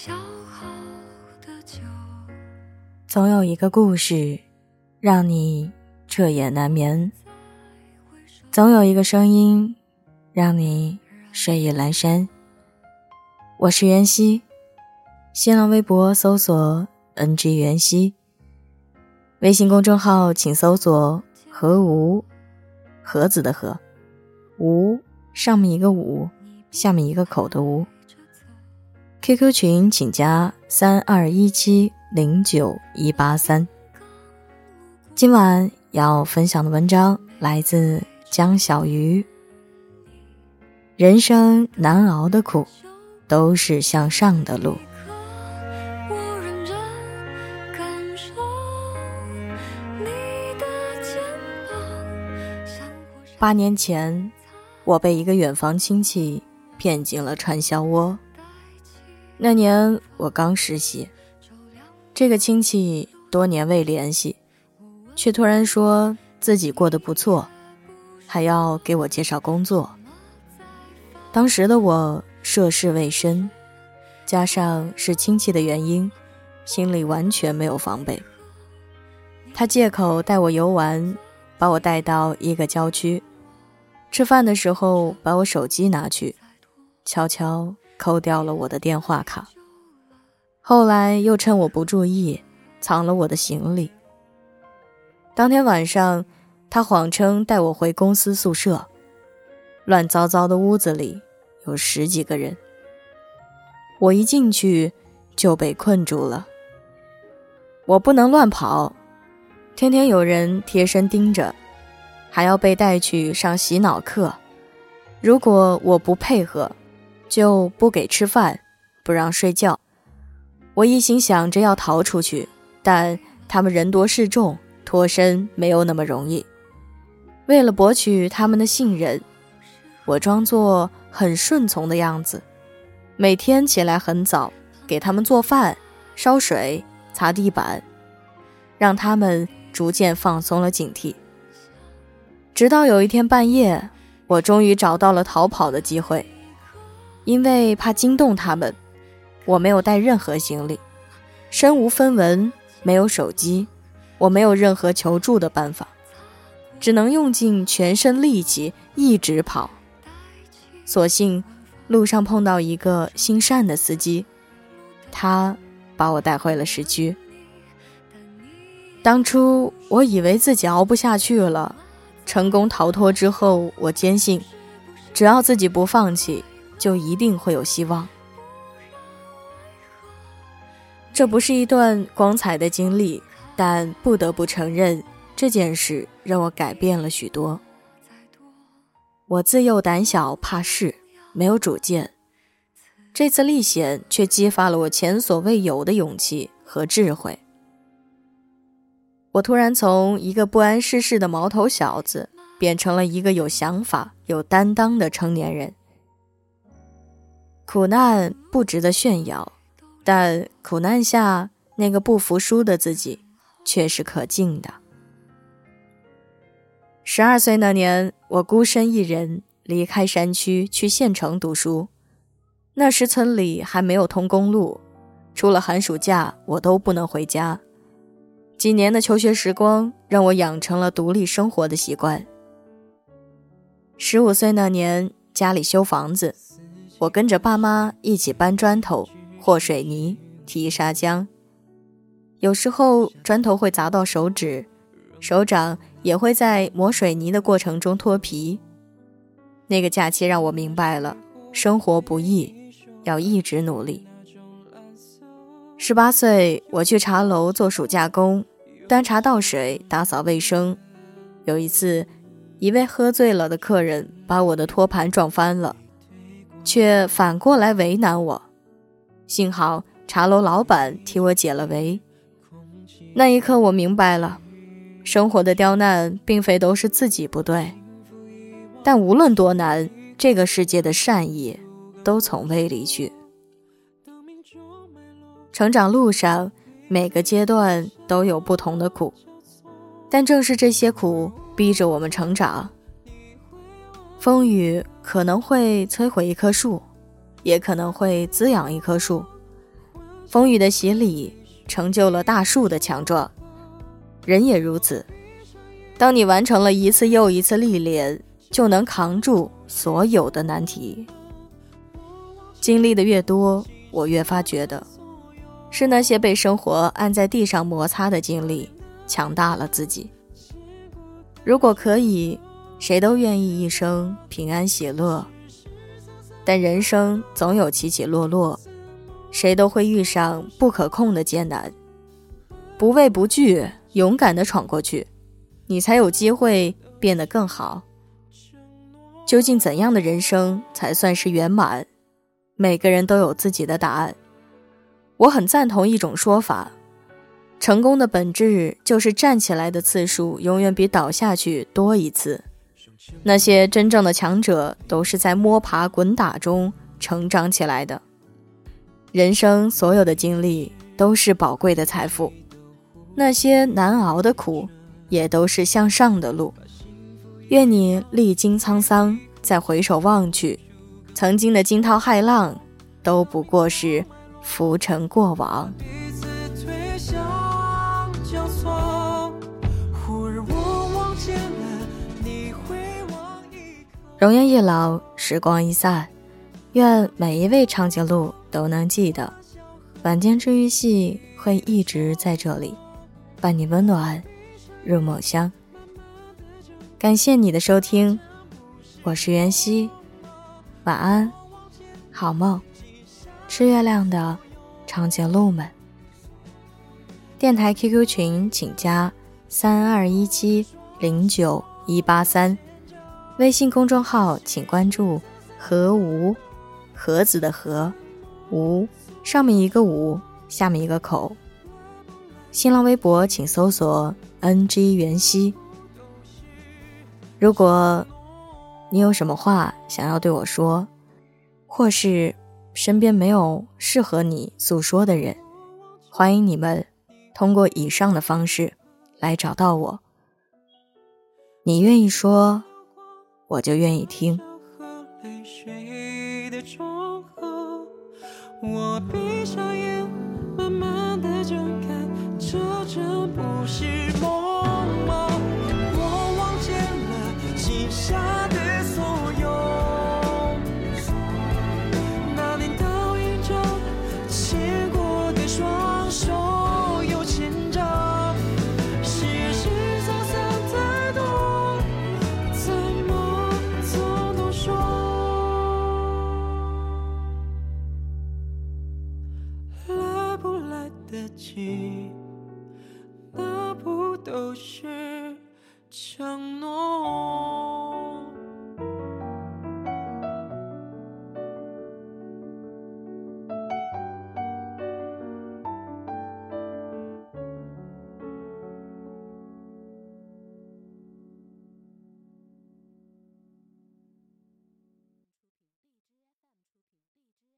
消耗的酒总有一个故事，让你彻夜难眠；总有一个声音，让你睡意阑珊。我是袁熙，新浪微博搜索 “ng 袁熙”，微信公众号请搜索“何无”，盒子的盒，无上面一个五，下面一个口的无。QQ 群请加三二一七零九一八三。今晚要分享的文章来自江小鱼。人生难熬的苦，都是向上的路。八年前，我被一个远房亲戚骗进了传销窝。那年我刚实习，这个亲戚多年未联系，却突然说自己过得不错，还要给我介绍工作。当时的我涉世未深，加上是亲戚的原因，心里完全没有防备。他借口带我游玩，把我带到一个郊区，吃饭的时候把我手机拿去，悄悄。扣掉了我的电话卡，后来又趁我不注意藏了我的行李。当天晚上，他谎称带我回公司宿舍，乱糟糟的屋子里有十几个人，我一进去就被困住了。我不能乱跑，天天有人贴身盯着，还要被带去上洗脑课。如果我不配合，就不给吃饭，不让睡觉。我一心想着要逃出去，但他们人多势众，脱身没有那么容易。为了博取他们的信任，我装作很顺从的样子，每天起来很早，给他们做饭、烧水、擦地板，让他们逐渐放松了警惕。直到有一天半夜，我终于找到了逃跑的机会。因为怕惊动他们，我没有带任何行李，身无分文，没有手机，我没有任何求助的办法，只能用尽全身力气一直跑。所幸路上碰到一个心善的司机，他把我带回了市区。当初我以为自己熬不下去了，成功逃脱之后，我坚信，只要自己不放弃。就一定会有希望。这不是一段光彩的经历，但不得不承认，这件事让我改变了许多。我自幼胆小怕事，没有主见，这次历险却激发了我前所未有的勇气和智慧。我突然从一个不谙世事的毛头小子，变成了一个有想法、有担当的成年人。苦难不值得炫耀，但苦难下那个不服输的自己却是可敬的。十二岁那年，我孤身一人离开山区去县城读书。那时村里还没有通公路，除了寒暑假，我都不能回家。几年的求学时光让我养成了独立生活的习惯。十五岁那年，家里修房子。我跟着爸妈一起搬砖头、和水泥、提砂浆，有时候砖头会砸到手指，手掌也会在磨水泥的过程中脱皮。那个假期让我明白了，生活不易，要一直努力。十八岁，我去茶楼做暑假工，端茶倒水、打扫卫生。有一次，一位喝醉了的客人把我的托盘撞翻了。却反过来为难我，幸好茶楼老板替我解了围。那一刻，我明白了，生活的刁难并非都是自己不对，但无论多难，这个世界的善意都从未离去。成长路上，每个阶段都有不同的苦，但正是这些苦逼着我们成长。风雨可能会摧毁一棵树，也可能会滋养一棵树。风雨的洗礼成就了大树的强壮，人也如此。当你完成了一次又一次历练，就能扛住所有的难题。经历的越多，我越发觉得，是那些被生活按在地上摩擦的经历，强大了自己。如果可以，谁都愿意一生平安喜乐。但人生总有起起落落，谁都会遇上不可控的艰难。不畏不惧，勇敢地闯过去，你才有机会变得更好。究竟怎样的人生才算是圆满？每个人都有自己的答案。我很赞同一种说法。成功的本质就是站起来的次数永远比倒下去多一次。那些真正的强者都是在摸爬滚打中成长起来的。人生所有的经历都是宝贵的财富，那些难熬的苦也都是向上的路。愿你历经沧桑，再回首望去，曾经的惊涛骇浪都不过是浮尘过往。容颜一老，时光一散，愿每一位长颈鹿都能记得，晚间治愈系会一直在这里，伴你温暖入梦乡。感谢你的收听，我是袁熙，晚安，好梦，吃月亮的长颈鹿们。电台 QQ 群请加三二一七零九一八三。微信公众号请关注“和无”，盒子的“和”，无上面一个“五”，下面一个口。新浪微博请搜索 “ng 袁熙”。如果你有什么话想要对我说，或是身边没有适合你诉说的人，欢迎你们通过以上的方式来找到我。你愿意说？我就愿意听。我闭上眼，慢慢的睁开，这真不是梦吗？我望见了记下那不都是？